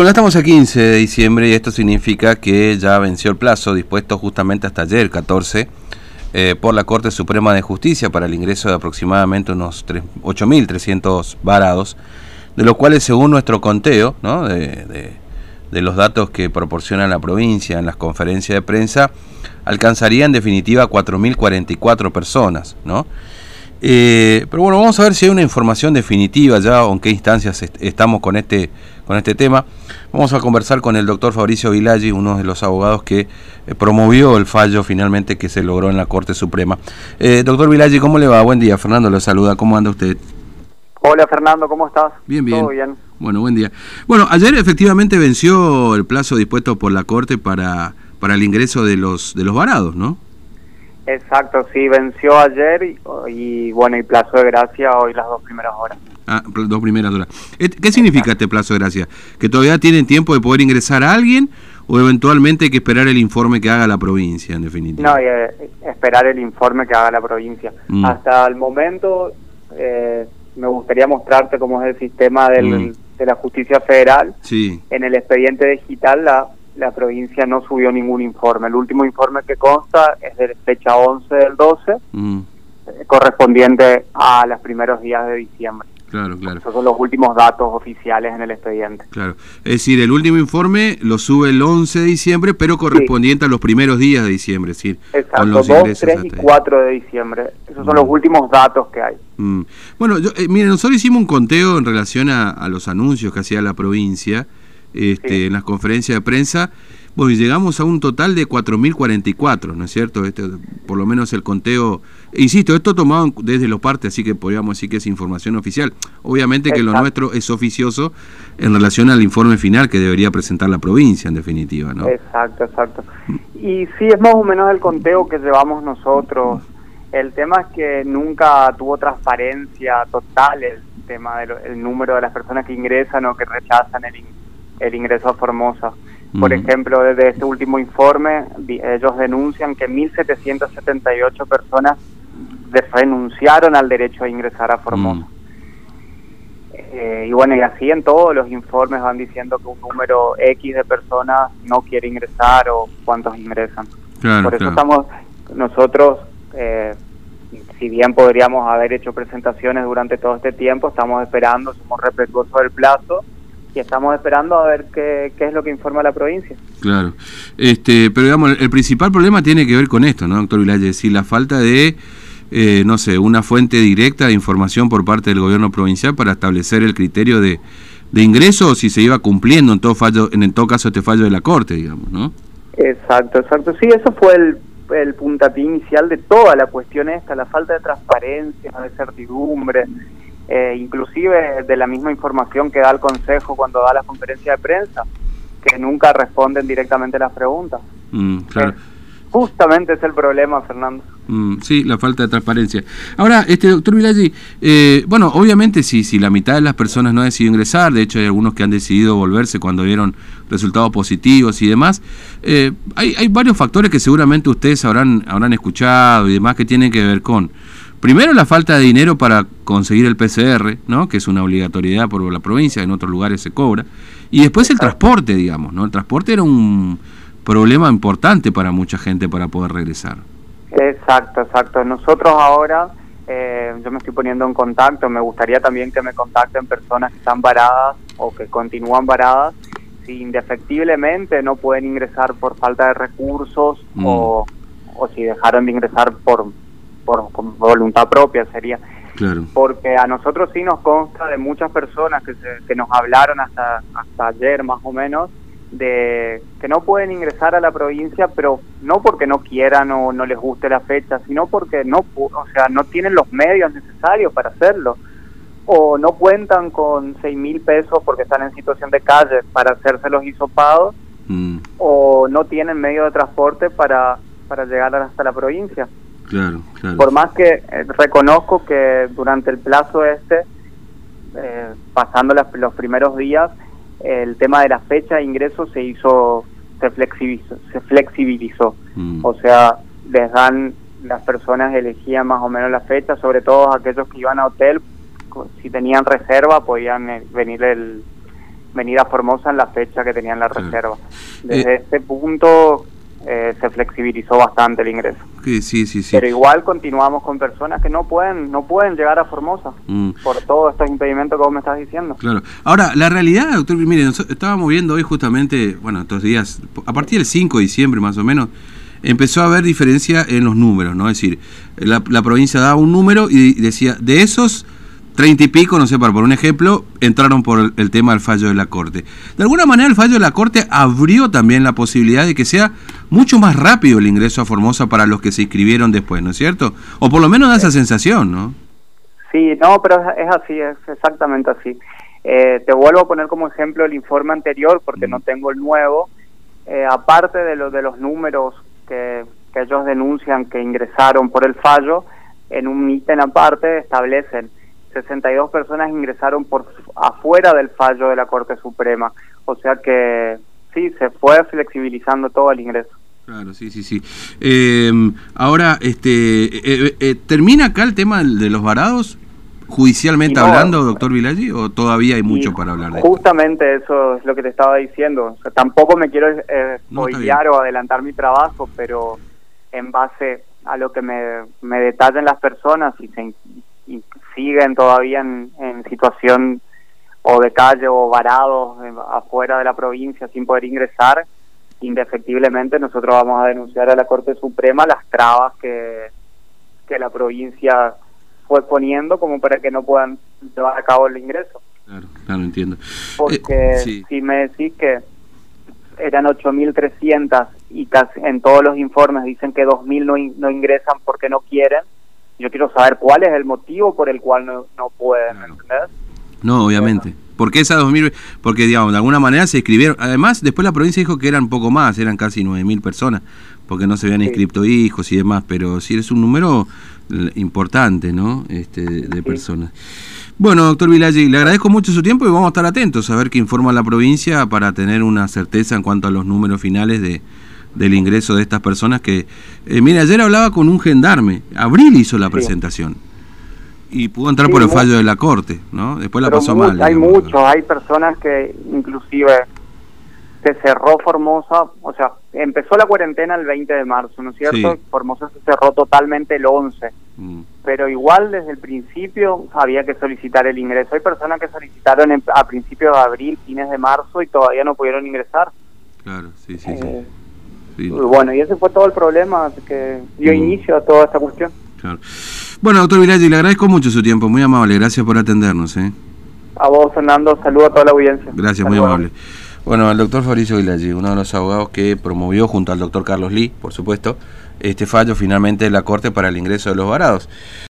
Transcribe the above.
Bueno, estamos a 15 de diciembre y esto significa que ya venció el plazo dispuesto justamente hasta ayer, 14, eh, por la Corte Suprema de Justicia para el ingreso de aproximadamente unos 8.300 varados, de los cuales según nuestro conteo, de, los datos que proporciona la provincia en las conferencias de prensa, alcanzaría en definitiva 4.044 personas, ¿no? Eh, pero bueno, vamos a ver si hay una información definitiva ya o en qué instancias estamos con este, con este tema. Vamos a conversar con el doctor Fabricio Vilaggi, uno de los abogados que eh, promovió el fallo finalmente que se logró en la Corte Suprema. Eh, doctor Vilaggi, ¿cómo le va? Buen día. Fernando lo saluda. ¿Cómo anda usted? Hola Fernando, ¿cómo estás? Bien, bien. Todo bien. Bueno, buen día. Bueno, ayer efectivamente venció el plazo dispuesto por la Corte para, para el ingreso de los, de los varados, ¿no? Exacto, sí, venció ayer y, bueno, y plazo de gracia hoy las dos primeras horas. Ah, dos primeras horas. ¿Qué significa este plazo de gracia? ¿Que todavía tienen tiempo de poder ingresar a alguien o eventualmente hay que esperar el informe que haga la provincia, en definitiva? No, eh, esperar el informe que haga la provincia. Mm. Hasta el momento eh, me gustaría mostrarte cómo es el sistema mm. de la justicia federal. Sí. En el expediente digital la la provincia no subió ningún informe. El último informe que consta es de fecha 11 del 12, mm. eh, correspondiente a los primeros días de diciembre. Claro, claro. Esos son los últimos datos oficiales en el expediente. Claro. Es decir, el último informe lo sube el 11 de diciembre, pero correspondiente a los primeros días de diciembre, es decir, Exacto, con los 2, 3 y 4 de diciembre. Esos son los mm. últimos datos que hay. Mm. Bueno, yo, eh, miren, nosotros hicimos un conteo en relación a los anuncios que hacía la provincia este, en las conferencias de prensa, bueno, llegamos a un total de 4.044, ¿no es cierto? Este, por lo menos el conteo, insisto, esto tomado desde los partes, así que podríamos decir que es información oficial. Obviamente que lo nuestro es oficioso en relación al informe final que debería presentar la provincia, en definitiva, ¿no? Exacto, exacto. Y sí, es más o menos el conteo que llevamos nosotros. El tema es que nunca tuvo transparencia total el tema del número de las personas que ingresan o que rechazan el ingreso el ingreso a Formosa. Por ejemplo, desde este último informe, ellos denuncian que 1.778 personas renunciaron al derecho a ingresar a Formosa. Eh, y bueno, y así en todos los informes van diciendo que un número X de personas no quiere ingresar o cuántos ingresan. Por eso estamos nosotros, eh, si bien podríamos haber hecho presentaciones durante todo este tiempo, estamos esperando, somos respetuosos del plazo y estamos esperando a ver qué, qué, es lo que informa la provincia. Claro, este, pero digamos, el principal problema tiene que ver con esto, ¿no, doctor Vilalle? Es decir, la falta de, eh, no sé, una fuente directa de información por parte del gobierno provincial para establecer el criterio de, de ingreso o si se iba cumpliendo en todo, fallo, en, todo caso este fallo de la Corte, digamos, ¿no? Exacto, exacto. Sí, eso fue el, el puntapié inicial de toda la cuestión esta, la falta de transparencia, de certidumbre, eh, inclusive de la misma información que da el Consejo cuando da la conferencia de prensa, que nunca responden directamente las preguntas. Mm, claro. justamente es el problema, Fernando. Mm, sí, la falta de transparencia. Ahora, este doctor Vilaggi, eh, bueno, obviamente si, si la mitad de las personas no ha decidido ingresar, de hecho hay algunos que han decidido volverse cuando vieron resultados positivos y demás, eh, hay, hay varios factores que seguramente ustedes habrán, habrán escuchado y demás que tienen que ver con Primero la falta de dinero para conseguir el PCR, ¿no? que es una obligatoriedad por la provincia, en otros lugares se cobra. Y después el transporte, digamos, ¿no? El transporte era un problema importante para mucha gente para poder regresar. Exacto, exacto. Nosotros ahora, eh, yo me estoy poniendo en contacto, me gustaría también que me contacten personas que están varadas o que continúan varadas, si indefectiblemente no pueden ingresar por falta de recursos mm. o, o si dejaron de ingresar por por, voluntad propia sería. Porque a nosotros sí nos consta de muchas personas que, que nos hablaron hasta, hasta ayer más o menos, de que no pueden ingresar a la provincia, pero no porque no quieran o no les guste la fecha, sino porque no, o sea, no tienen los medios necesarios para hacerlo, o no cuentan con seis mil pesos porque están en situación de calle para hacerse los hisopados, mm. o no tienen medio de transporte para, para llegar hasta la provincia. Claro, Por más que eh, reconozco que durante el plazo este, eh, pasando los primeros días, el tema de la fecha de ingreso se hizo, se flexibilizó. Se flexibilizó. Mm. O sea, les dan, las personas elegían más o menos la fecha, sobre todo aquellos que iban a hotel, si tenían reserva podían eh, venir el venir a Formosa en la fecha que tenían la reserva. Desde este punto eh, se flexibilizó bastante el ingreso. Sí, sí, sí, Pero igual continuamos con personas que no pueden no pueden llegar a Formosa mm. por todos estos impedimentos que vos me estás diciendo. Claro. Ahora, la realidad, doctor, miren, estábamos viendo hoy justamente, bueno, estos días, a partir del 5 de diciembre más o menos, empezó a haber diferencia en los números, ¿no? Es decir, la, la provincia daba un número y decía, de esos treinta y pico, no sé, para por un ejemplo, entraron por el, tema del fallo de la Corte. De alguna manera el fallo de la Corte abrió también la posibilidad de que sea mucho más rápido el ingreso a Formosa para los que se inscribieron después, ¿no es cierto? O por lo menos da esa sensación, ¿no? Sí, no, pero es así, es exactamente así. Eh, te vuelvo a poner como ejemplo el informe anterior porque no tengo el nuevo. Eh, aparte de, lo, de los números que, que ellos denuncian que ingresaron por el fallo, en un ítem aparte establecen 62 personas ingresaron por afuera del fallo de la Corte Suprema. O sea que sí, se fue flexibilizando todo el ingreso. Claro, sí, sí, sí. Eh, ahora, este, eh, eh, ¿termina acá el tema de los varados? Judicialmente hablando, doctor Vilaggi, o todavía hay mucho para hablar de Justamente eso es lo que te estaba diciendo. tampoco me quiero eh, o adelantar mi trabajo, pero en base a lo que me, me detallan las personas y se, siguen todavía en, situación o de calle o varados afuera de la provincia sin poder ingresar, indefectiblemente nosotros vamos a denunciar a la Corte Suprema las trabas que, que la provincia fue poniendo como para que no puedan llevar a cabo el ingreso. Claro, claro, entiendo. Porque eh, si me decís que eran 8.300 y casi en todos los informes dicen que 2.000 no, no ingresan porque no quieren, yo quiero saber cuál es el motivo por el cual no, no pueden, ¿entendés? No, obviamente. Porque esa 2000, porque digamos, de alguna manera se escribieron, además después la provincia dijo que eran poco más, eran casi 9000 personas, porque no se habían inscrito hijos y demás, pero sí es un número importante, ¿no? Este, de personas. Bueno, doctor Vilaggi, le agradezco mucho su tiempo y vamos a estar atentos a ver qué informa la provincia para tener una certeza en cuanto a los números finales de, del ingreso de estas personas que... Eh, mira, ayer hablaba con un gendarme, Abril hizo la presentación y pudo entrar por el fallo de la corte, ¿no? Después la pasó mal. Hay muchos, hay personas que inclusive se cerró Formosa, o sea, empezó la cuarentena el 20 de marzo, ¿no es cierto? Formosa se cerró totalmente el 11, mm. pero igual desde el principio había que solicitar el ingreso. Hay personas que solicitaron a principios de abril, fines de marzo y todavía no pudieron ingresar. Claro, sí, sí, sí. Bueno, y ese fue todo el problema que dio mm. inicio a toda esta cuestión. Bueno, doctor Vilaggi, le agradezco mucho su tiempo, muy amable, gracias por atendernos. ¿eh? A vos, Fernando, saludo a toda la audiencia. Gracias, muy amable. Bueno, al doctor Fabricio Vilaggi, uno de los abogados que promovió junto al doctor Carlos Lee, por supuesto, este fallo finalmente de la Corte para el ingreso de los varados.